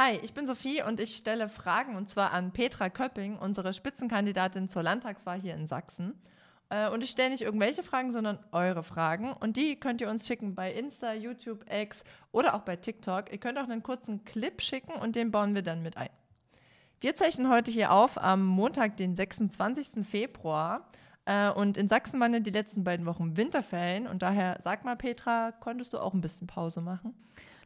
Hi, ich bin Sophie und ich stelle Fragen und zwar an Petra Köpping, unsere Spitzenkandidatin zur Landtagswahl hier in Sachsen. Äh, und ich stelle nicht irgendwelche Fragen, sondern eure Fragen. Und die könnt ihr uns schicken bei Insta, YouTube, X oder auch bei TikTok. Ihr könnt auch einen kurzen Clip schicken und den bauen wir dann mit ein. Wir zeichnen heute hier auf am Montag, den 26. Februar. Äh, und in Sachsen waren ja die letzten beiden Wochen Winterferien. Und daher, sag mal, Petra, konntest du auch ein bisschen Pause machen?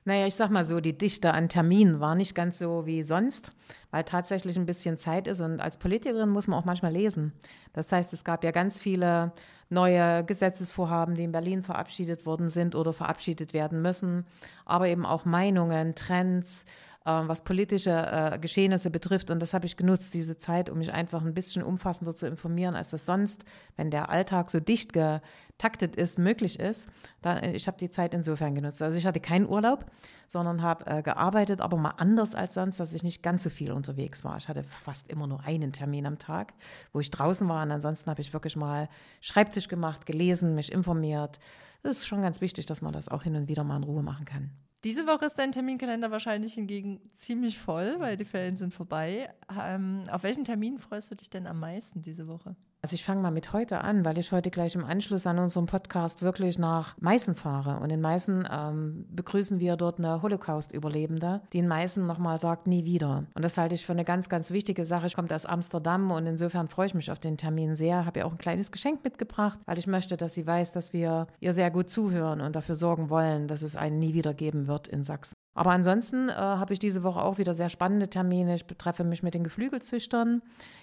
Naja, ich sag mal so, die Dichte an Terminen war nicht ganz so wie sonst, weil tatsächlich ein bisschen Zeit ist. Und als Politikerin muss man auch manchmal lesen. Das heißt, es gab ja ganz viele neue Gesetzesvorhaben, die in Berlin verabschiedet worden sind oder verabschiedet werden müssen, aber eben auch Meinungen, Trends, was politische äh, Geschehnisse betrifft. Und das habe ich genutzt, diese Zeit, um mich einfach ein bisschen umfassender zu informieren, als das sonst, wenn der Alltag so dicht getaktet ist, möglich ist. Da, ich habe die Zeit insofern genutzt. Also ich hatte keinen Urlaub, sondern habe äh, gearbeitet, aber mal anders als sonst, dass ich nicht ganz so viel unterwegs war. Ich hatte fast immer nur einen Termin am Tag, wo ich draußen war. Und ansonsten habe ich wirklich mal Schreibtisch gemacht, gelesen, mich informiert. Das ist schon ganz wichtig, dass man das auch hin und wieder mal in Ruhe machen kann. Diese Woche ist dein Terminkalender wahrscheinlich hingegen ziemlich voll, weil die Ferien sind vorbei. Ähm, auf welchen Termin freust du dich denn am meisten diese Woche? Also ich fange mal mit heute an, weil ich heute gleich im Anschluss an unserem Podcast wirklich nach Meißen fahre. Und in Meißen ähm, begrüßen wir dort eine Holocaust-Überlebende, die in Meißen nochmal sagt, nie wieder. Und das halte ich für eine ganz, ganz wichtige Sache. Ich komme aus Amsterdam und insofern freue ich mich auf den Termin sehr. Habe ihr auch ein kleines Geschenk mitgebracht, weil ich möchte, dass sie weiß, dass wir ihr sehr gut zuhören und dafür sorgen wollen, dass es einen nie wieder geben wird in Sachsen. Aber ansonsten äh, habe ich diese Woche auch wieder sehr spannende Termine. Ich treffe mich mit den Geflügelzüchtern.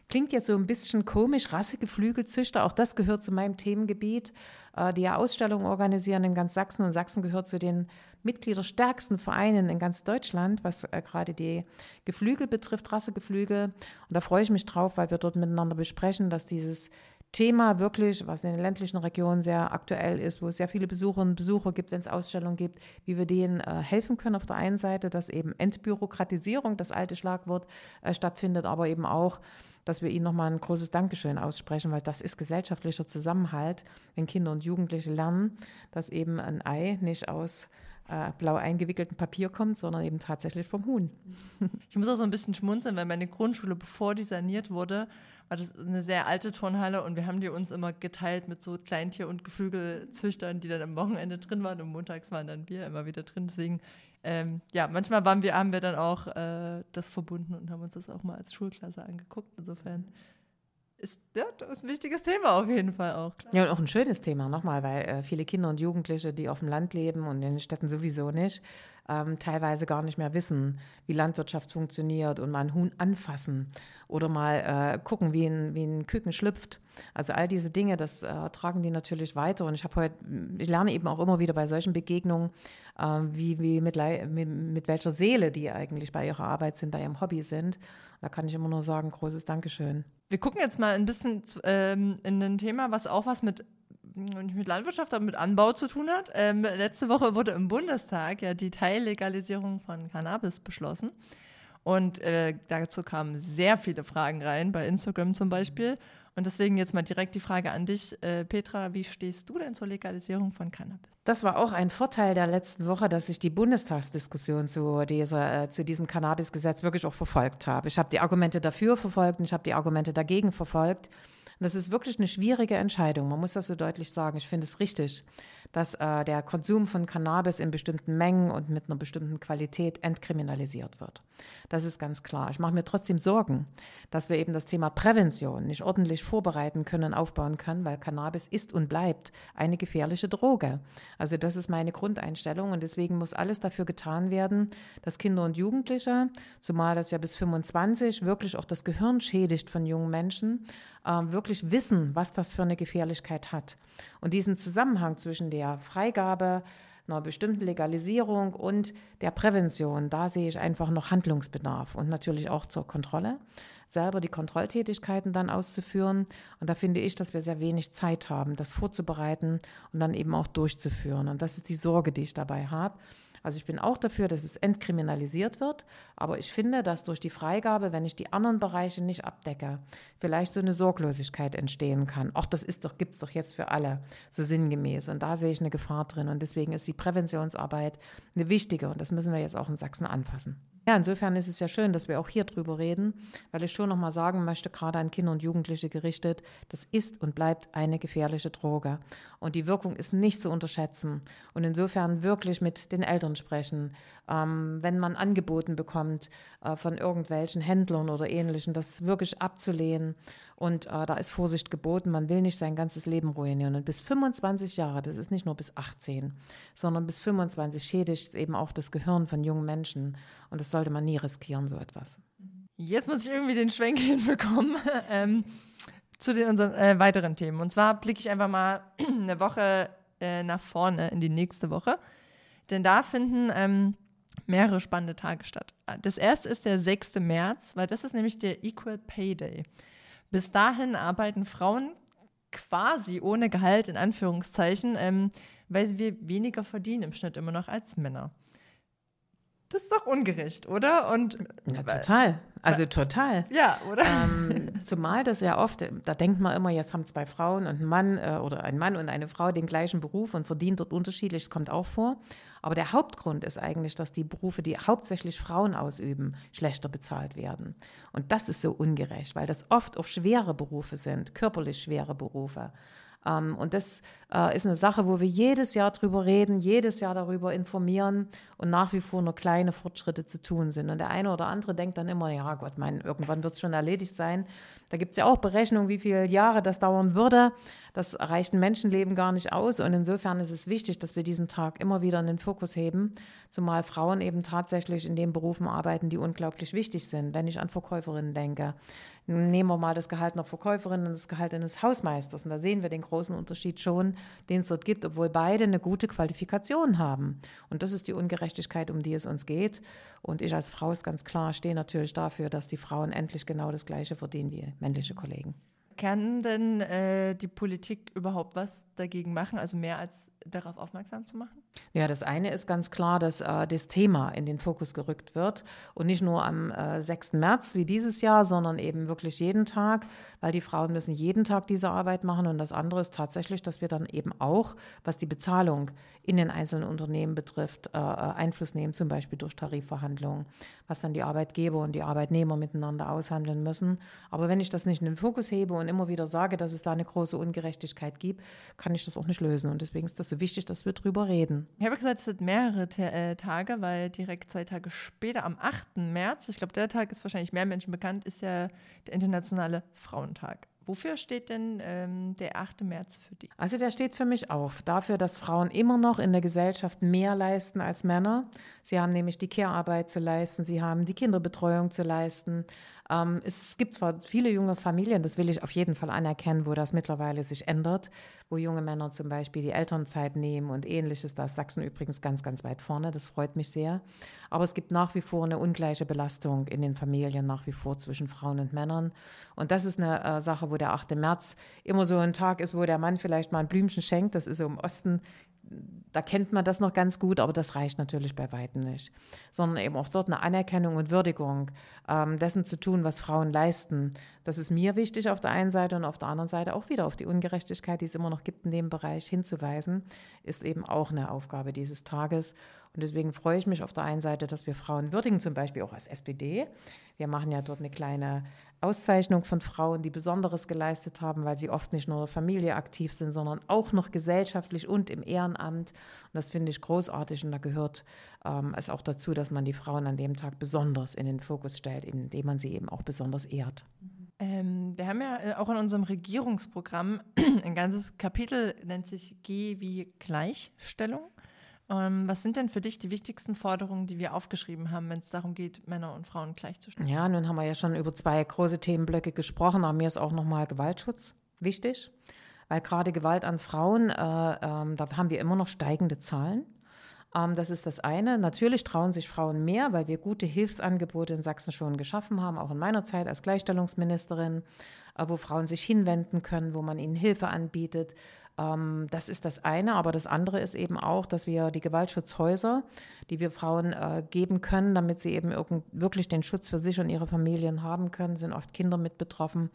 Klingt jetzt so ein bisschen komisch, Rassegeflügelzüchter. Auch das gehört zu meinem Themengebiet, äh, die ja Ausstellungen organisieren in ganz Sachsen. Und Sachsen gehört zu den mitgliederstärksten Vereinen in ganz Deutschland, was äh, gerade die Geflügel betrifft, Rassegeflügel. Und da freue ich mich drauf, weil wir dort miteinander besprechen, dass dieses Thema wirklich, was in den ländlichen Regionen sehr aktuell ist, wo es sehr viele Besucherinnen und Besucher gibt, wenn es Ausstellungen gibt, wie wir denen äh, helfen können auf der einen Seite, dass eben Entbürokratisierung, das alte Schlagwort, äh, stattfindet, aber eben auch, dass wir ihnen nochmal ein großes Dankeschön aussprechen, weil das ist gesellschaftlicher Zusammenhalt, wenn Kinder und Jugendliche lernen, dass eben ein Ei nicht aus äh, blau eingewickelten Papier kommt, sondern eben tatsächlich vom Huhn. Ich muss auch so ein bisschen schmunzeln, weil meine Grundschule, bevor die saniert wurde, war das eine sehr alte Turnhalle und wir haben die uns immer geteilt mit so Kleintier- und Geflügelzüchtern, die dann am Wochenende drin waren und montags waren dann wir immer wieder drin. Deswegen, ähm, ja, manchmal waren wir, haben wir dann auch äh, das verbunden und haben uns das auch mal als Schulklasse angeguckt. Insofern ist, ja, das ist ein wichtiges Thema auf jeden Fall auch. Klar. Ja, und auch ein schönes Thema, nochmal, weil äh, viele Kinder und Jugendliche, die auf dem Land leben und in den Städten sowieso nicht, ähm, teilweise gar nicht mehr wissen, wie Landwirtschaft funktioniert und mal ein Huhn anfassen oder mal äh, gucken, wie ein, wie ein Küken schlüpft. Also all diese Dinge, das äh, tragen die natürlich weiter. Und ich habe heute, ich lerne eben auch immer wieder bei solchen Begegnungen, äh, wie, wie mit, mit, mit welcher Seele die eigentlich bei ihrer Arbeit sind, bei ihrem Hobby sind. Da kann ich immer nur sagen, großes Dankeschön. Wir gucken jetzt mal ein bisschen ähm, in ein Thema, was auch was mit nicht mit Landwirtschaft, aber mit Anbau zu tun hat. Ähm, letzte Woche wurde im Bundestag ja die Teillegalisierung von Cannabis beschlossen. Und äh, dazu kamen sehr viele Fragen rein, bei Instagram zum Beispiel. Und deswegen jetzt mal direkt die Frage an dich, äh, Petra, wie stehst du denn zur Legalisierung von Cannabis? Das war auch ein Vorteil der letzten Woche, dass ich die Bundestagsdiskussion zu, dieser, äh, zu diesem Cannabisgesetz wirklich auch verfolgt habe. Ich habe die Argumente dafür verfolgt und ich habe die Argumente dagegen verfolgt. Und das ist wirklich eine schwierige Entscheidung. Man muss das so deutlich sagen. Ich finde es richtig, dass äh, der Konsum von Cannabis in bestimmten Mengen und mit einer bestimmten Qualität entkriminalisiert wird. Das ist ganz klar. Ich mache mir trotzdem Sorgen, dass wir eben das Thema Prävention nicht ordentlich vorbereiten können, aufbauen können, weil Cannabis ist und bleibt eine gefährliche Droge. Also das ist meine Grundeinstellung und deswegen muss alles dafür getan werden, dass Kinder und Jugendliche, zumal das ja bis 25 wirklich auch das Gehirn schädigt von jungen Menschen, äh, wirklich wissen, was das für eine Gefährlichkeit hat. Und diesen Zusammenhang zwischen der Freigabe, einer bestimmten Legalisierung und der Prävention, da sehe ich einfach noch Handlungsbedarf und natürlich auch zur Kontrolle, selber die Kontrolltätigkeiten dann auszuführen. Und da finde ich, dass wir sehr wenig Zeit haben, das vorzubereiten und dann eben auch durchzuführen. Und das ist die Sorge, die ich dabei habe. Also ich bin auch dafür, dass es entkriminalisiert wird, aber ich finde, dass durch die Freigabe, wenn ich die anderen Bereiche nicht abdecke, vielleicht so eine Sorglosigkeit entstehen kann. Auch das ist doch, gibt es doch jetzt für alle so sinngemäß. Und da sehe ich eine Gefahr drin. Und deswegen ist die Präventionsarbeit eine wichtige und das müssen wir jetzt auch in Sachsen anfassen. Ja, insofern ist es ja schön, dass wir auch hier drüber reden, weil ich schon nochmal sagen möchte, gerade an Kinder und Jugendliche gerichtet, das ist und bleibt eine gefährliche Droge. Und die Wirkung ist nicht zu unterschätzen. Und insofern wirklich mit den Eltern sprechen, ähm, wenn man angeboten bekommt äh, von irgendwelchen Händlern oder ähnlichen, das wirklich abzulehnen. Und äh, da ist Vorsicht geboten. Man will nicht sein ganzes Leben ruinieren. Und bis 25 Jahre, das ist nicht nur bis 18, sondern bis 25 schädigt es eben auch das Gehirn von jungen Menschen. Und das sollte man nie riskieren, so etwas. Jetzt muss ich irgendwie den Schwenk hinbekommen ähm, zu den unseren äh, weiteren Themen. Und zwar blicke ich einfach mal eine Woche äh, nach vorne in die nächste Woche. Denn da finden ähm, mehrere spannende Tage statt. Das erste ist der 6. März, weil das ist nämlich der Equal Pay Day. Bis dahin arbeiten Frauen quasi ohne Gehalt in Anführungszeichen, ähm, weil wir weniger verdienen im Schnitt immer noch als Männer. Das ist doch ungerecht, oder? Und ja, total. Also total. Ja, oder? Ähm, zumal das ja oft, da denkt man immer, jetzt haben zwei Frauen und ein Mann äh, oder ein Mann und eine Frau den gleichen Beruf und verdienen dort unterschiedlich. Das kommt auch vor. Aber der Hauptgrund ist eigentlich, dass die Berufe, die hauptsächlich Frauen ausüben, schlechter bezahlt werden. Und das ist so ungerecht, weil das oft auch schwere Berufe sind, körperlich schwere Berufe. Ähm, und das äh, ist eine Sache, wo wir jedes Jahr drüber reden, jedes Jahr darüber informieren und nach wie vor nur kleine Fortschritte zu tun sind. Und der eine oder andere denkt dann immer, ja Gott, mein, irgendwann wird es schon erledigt sein. Da gibt es ja auch Berechnungen, wie viele Jahre das dauern würde. Das reicht ein Menschenleben gar nicht aus. Und insofern ist es wichtig, dass wir diesen Tag immer wieder in den Fokus heben, zumal Frauen eben tatsächlich in den Berufen arbeiten, die unglaublich wichtig sind. Wenn ich an Verkäuferinnen denke, nehmen wir mal das Gehalt einer Verkäuferin und das Gehalt eines Hausmeisters. Und da sehen wir den großen Unterschied schon, den es dort gibt, obwohl beide eine gute Qualifikation haben. Und das ist die Ungerechtigkeit, um die es uns geht. Und ich als Frau ist ganz klar, stehe natürlich dafür, dass die Frauen endlich genau das Gleiche verdienen wie männliche Kollegen. Kann denn äh, die Politik überhaupt was dagegen machen, also mehr als darauf aufmerksam zu machen? Ja, das eine ist ganz klar, dass äh, das Thema in den Fokus gerückt wird und nicht nur am äh, 6. März wie dieses Jahr, sondern eben wirklich jeden Tag, weil die Frauen müssen jeden Tag diese Arbeit machen und das andere ist tatsächlich, dass wir dann eben auch, was die Bezahlung in den einzelnen Unternehmen betrifft, äh, äh Einfluss nehmen, zum Beispiel durch Tarifverhandlungen, was dann die Arbeitgeber und die Arbeitnehmer miteinander aushandeln müssen. Aber wenn ich das nicht in den Fokus hebe und immer wieder sage, dass es da eine große Ungerechtigkeit gibt, kann ich das auch nicht lösen und deswegen ist das so wichtig, dass wir drüber reden. Ich habe gesagt, es sind mehrere äh, Tage, weil direkt zwei Tage später, am 8. März, ich glaube, der Tag ist wahrscheinlich mehr Menschen bekannt, ist ja der Internationale Frauentag. Wofür steht denn ähm, der 8. März für dich? Also der steht für mich auch dafür, dass Frauen immer noch in der Gesellschaft mehr leisten als Männer. Sie haben nämlich die Care-Arbeit zu leisten, sie haben die Kinderbetreuung zu leisten. Ähm, es gibt zwar viele junge Familien, das will ich auf jeden Fall anerkennen, wo das mittlerweile sich ändert, wo junge Männer zum Beispiel die Elternzeit nehmen und ähnliches. Da ist Sachsen übrigens ganz, ganz weit vorne. Das freut mich sehr. Aber es gibt nach wie vor eine ungleiche Belastung in den Familien, nach wie vor zwischen Frauen und Männern. Und das ist eine äh, Sache, wo der 8. März immer so ein Tag ist, wo der Mann vielleicht mal ein Blümchen schenkt. Das ist so im Osten da kennt man das noch ganz gut, aber das reicht natürlich bei weitem nicht. Sondern eben auch dort eine Anerkennung und Würdigung ähm, dessen zu tun, was Frauen leisten. Das ist mir wichtig auf der einen Seite und auf der anderen Seite auch wieder auf die Ungerechtigkeit, die es immer noch gibt in dem Bereich hinzuweisen, ist eben auch eine Aufgabe dieses Tages. Und deswegen freue ich mich auf der einen Seite, dass wir Frauen würdigen, zum Beispiel auch als SPD. Wir machen ja dort eine kleine Auszeichnung von Frauen, die Besonderes geleistet haben, weil sie oft nicht nur in der Familie aktiv sind, sondern auch noch gesellschaftlich und im Ehrenamt. Und das finde ich großartig und da gehört ähm, es auch dazu, dass man die Frauen an dem Tag besonders in den Fokus stellt, indem man sie eben auch besonders ehrt. Ähm, wir haben ja äh, auch in unserem Regierungsprogramm ein ganzes Kapitel, nennt sich G wie Gleichstellung. Ähm, was sind denn für dich die wichtigsten Forderungen, die wir aufgeschrieben haben, wenn es darum geht, Männer und Frauen gleichzustellen? Ja, nun haben wir ja schon über zwei große Themenblöcke gesprochen, aber mir ist auch nochmal Gewaltschutz wichtig, weil gerade Gewalt an Frauen, äh, äh, da haben wir immer noch steigende Zahlen. Ähm, das ist das eine. Natürlich trauen sich Frauen mehr, weil wir gute Hilfsangebote in Sachsen schon geschaffen haben, auch in meiner Zeit als Gleichstellungsministerin, äh, wo Frauen sich hinwenden können, wo man ihnen Hilfe anbietet, Ähm, das ist das eine, aber das andere ist eben auch, dass wir die Gewaltschutzhäuser, die wir Frauen äh, geben können, damit sie eben wirklich den Schutz für sich und ihre Familien haben können, sind oft Kinder mit betroffen,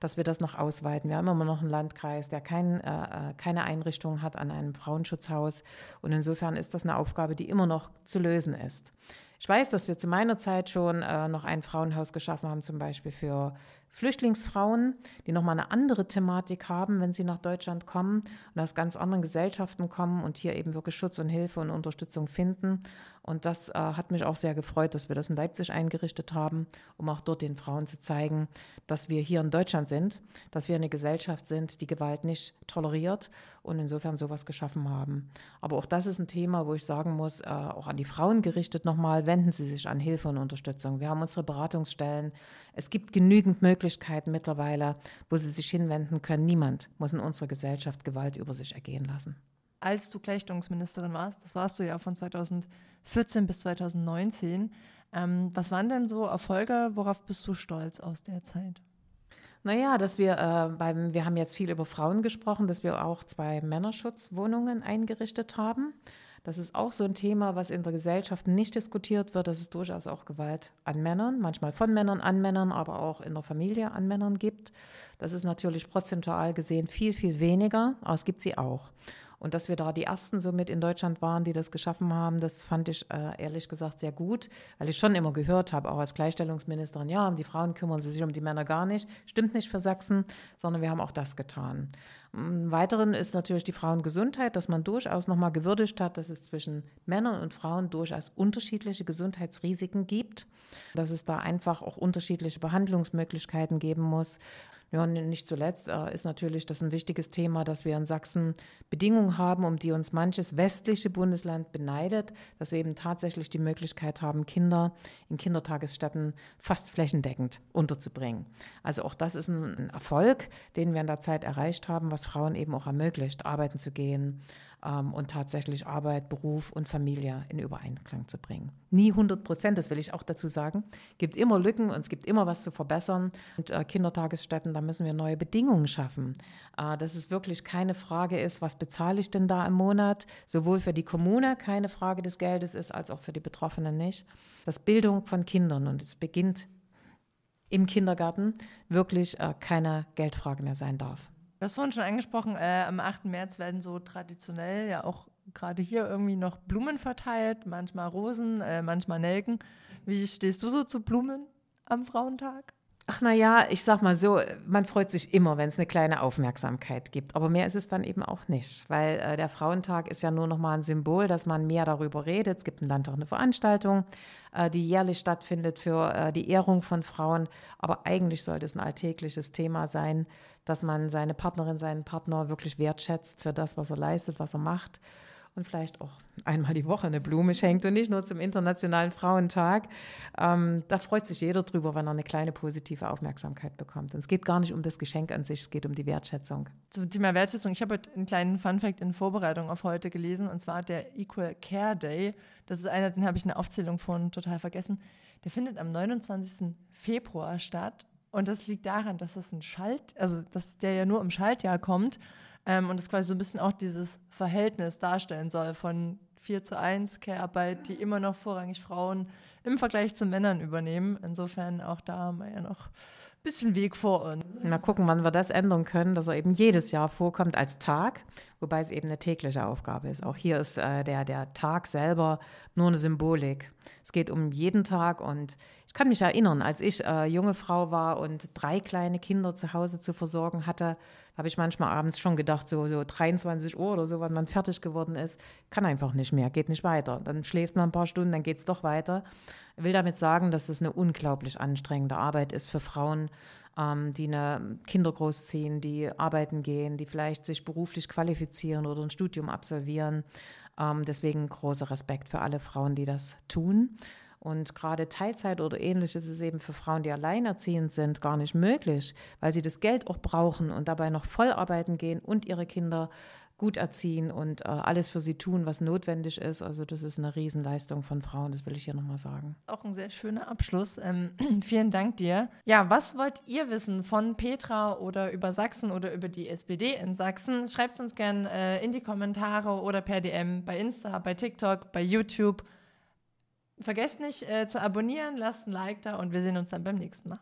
dass wir das noch ausweiten. Wir haben immer noch einen Landkreis, der kein, äh, äh keine Einrichtung hat an einem Frauenschutzhaus. Und insofern ist das eine Aufgabe, die immer noch zu lösen ist. Ich weiß, dass wir zu meiner Zeit schon äh, noch ein Frauenhaus geschaffen haben, zum Beispiel für Flüchtlingsfrauen, die nochmal eine andere Thematik haben, wenn sie nach Deutschland kommen und aus ganz anderen Gesellschaften kommen und hier eben wirklich Schutz und Hilfe und Unterstützung finden. Und das äh, hat mich auch sehr gefreut, dass wir das in Leipzig eingerichtet haben, um auch dort den Frauen zu zeigen, dass wir hier in Deutschland sind, dass wir eine Gesellschaft sind, die Gewalt nicht toleriert und insofern sowas geschaffen haben. Aber auch das ist ein Thema, wo ich sagen muss, äh, auch an die Frauen gerichtet nochmal, wenden Sie sich an Hilfe und Unterstützung. Wir haben unsere Beratungsstellen. Es gibt genügend Möglichkeiten mittlerweile, wo Sie sich hinwenden können. Niemand muss in unserer Gesellschaft Gewalt über sich ergehen lassen als du Gleichstellungsministerin warst, das warst du ja von 2014 bis 2019. Ähm, was waren denn so Erfolge? Worauf bist du stolz aus der Zeit? Naja, dass wir äh, beim, wir haben jetzt viel über Frauen gesprochen, dass wir auch zwei Männerschutzwohnungen eingerichtet haben. Das ist auch so ein Thema, was in der Gesellschaft nicht diskutiert wird, dass es durchaus auch Gewalt an Männern, manchmal von Männern an Männern, aber auch in der Familie an Männern gibt. Das ist natürlich prozentual gesehen viel, viel weniger, aber es gibt sie auch. Und dass wir da die Ersten so mit in Deutschland waren, die das geschaffen haben, das fand ich äh, ehrlich gesagt sehr gut, weil ich schon immer gehört habe, auch als Gleichstellungsministerin, ja, um die Frauen kümmern sie sich um die Männer gar nicht. Stimmt nicht für Sachsen, sondern wir haben auch das getan. Im Weiteren ist natürlich die Frauengesundheit, dass man durchaus nochmal gewürdigt hat, dass es zwischen Männern und Frauen durchaus unterschiedliche Gesundheitsrisiken gibt, dass es da einfach auch unterschiedliche Behandlungsmöglichkeiten geben muss. Ja, und nicht zuletzt äh, ist natürlich das ein wichtiges Thema, dass wir in Sachsen Bedingungen haben, um die uns manches westliche Bundesland beneidet, dass wir eben tatsächlich die Möglichkeit haben, Kinder in Kindertagesstätten fast flächendeckend unterzubringen. Also auch das ist ein Erfolg, den wir in der Zeit erreicht haben, was Frauen eben auch ermöglicht, arbeiten zu gehen, ähm, und tatsächlich Arbeit, Beruf und Familie in Übereinklang zu bringen. Nie 100 Prozent, das will ich auch dazu sagen. Es gibt immer Lücken und es gibt immer was zu verbessern. Und äh, Kindertagesstätten, da müssen wir neue Bedingungen schaffen. Äh, dass es wirklich keine Frage ist, was bezahle ich denn da im Monat, sowohl für die Kommune keine Frage des Geldes ist, als auch für die Betroffenen nicht. Das Bildung von Kindern und es beginnt im Kindergarten wirklich äh, keine Geldfrage mehr sein darf. Du hast vorhin schon angesprochen, äh, am 8. März werden so traditionell ja auch gerade hier irgendwie noch Blumen verteilt, manchmal Rosen, äh, manchmal Nelken. Wie stehst du so zu Blumen am Frauentag? Ach na ja, ich sag mal so, man freut sich immer, wenn es eine kleine Aufmerksamkeit gibt. Aber mehr ist es dann eben auch nicht, weil äh, der Frauentag ist ja nur noch mal ein Symbol, dass man mehr darüber redet. Es gibt im Landtag eine Veranstaltung, äh, die jährlich stattfindet für äh, die Ehrung von Frauen. Aber eigentlich sollte es ein alltägliches Thema sein, dass man seine Partnerin, seinen Partner wirklich wertschätzt für das, was er leistet, was er macht und vielleicht auch einmal die Woche eine Blume schenkt und nicht nur zum Internationalen Frauentag. Ähm, da freut sich jeder drüber, wenn er eine kleine positive Aufmerksamkeit bekommt. Und es geht gar nicht um das Geschenk an sich, es geht um die Wertschätzung. Zum Thema Wertschätzung, ich habe heute einen kleinen Funfact in Vorbereitung auf heute gelesen, und zwar der Equal Care Day. Das ist einer, den habe ich in der Aufzählung von total vergessen. Der findet am 29. Februar statt und das liegt daran, dass es ein Schalt, also dass der ja nur im Schaltjahr kommt ähm, und es quasi so ein bisschen auch dieses Verhältnis darstellen soll von 4 zu 1 Care-Arbeit, die immer noch vorrangig Frauen im Vergleich zu Männern übernehmen. Insofern auch da haben wir ja noch bisschen Weg vor uns. Mal gucken, wann wir das ändern können, dass er eben jedes Jahr vorkommt als Tag, wobei es eben eine tägliche Aufgabe ist. Auch hier ist äh, der, der Tag selber nur eine Symbolik. Es geht um jeden Tag und ich kann mich erinnern, als ich äh, junge Frau war und drei kleine Kinder zu Hause zu versorgen hatte, habe ich manchmal abends schon gedacht, so, so 23 Uhr oder so, wenn man fertig geworden ist, kann einfach nicht mehr, geht nicht weiter. Dann schläft man ein paar Stunden, dann geht es doch weiter. Ich will damit sagen, dass es eine unglaublich anstrengende Arbeit ist für Frauen, ähm, die eine Kinder großziehen, die arbeiten gehen, die vielleicht sich beruflich qualifizieren oder ein Studium absolvieren. Ähm, deswegen großer Respekt für alle Frauen, die das tun. Und gerade Teilzeit oder ähnliches ist eben für Frauen, die alleinerziehend sind, gar nicht möglich, weil sie das Geld auch brauchen und dabei noch voll arbeiten gehen und ihre Kinder gut erziehen und äh, alles für sie tun, was notwendig ist. Also das ist eine Riesenleistung von Frauen, das will ich hier nochmal sagen. Auch ein sehr schöner Abschluss. Ähm, vielen Dank dir. Ja, was wollt ihr wissen von Petra oder über Sachsen oder über die SPD in Sachsen? Schreibt es uns gerne äh, in die Kommentare oder per DM bei Insta, bei TikTok, bei YouTube. Vergesst nicht äh, zu abonnieren, lasst ein Like da und wir sehen uns dann beim nächsten Mal.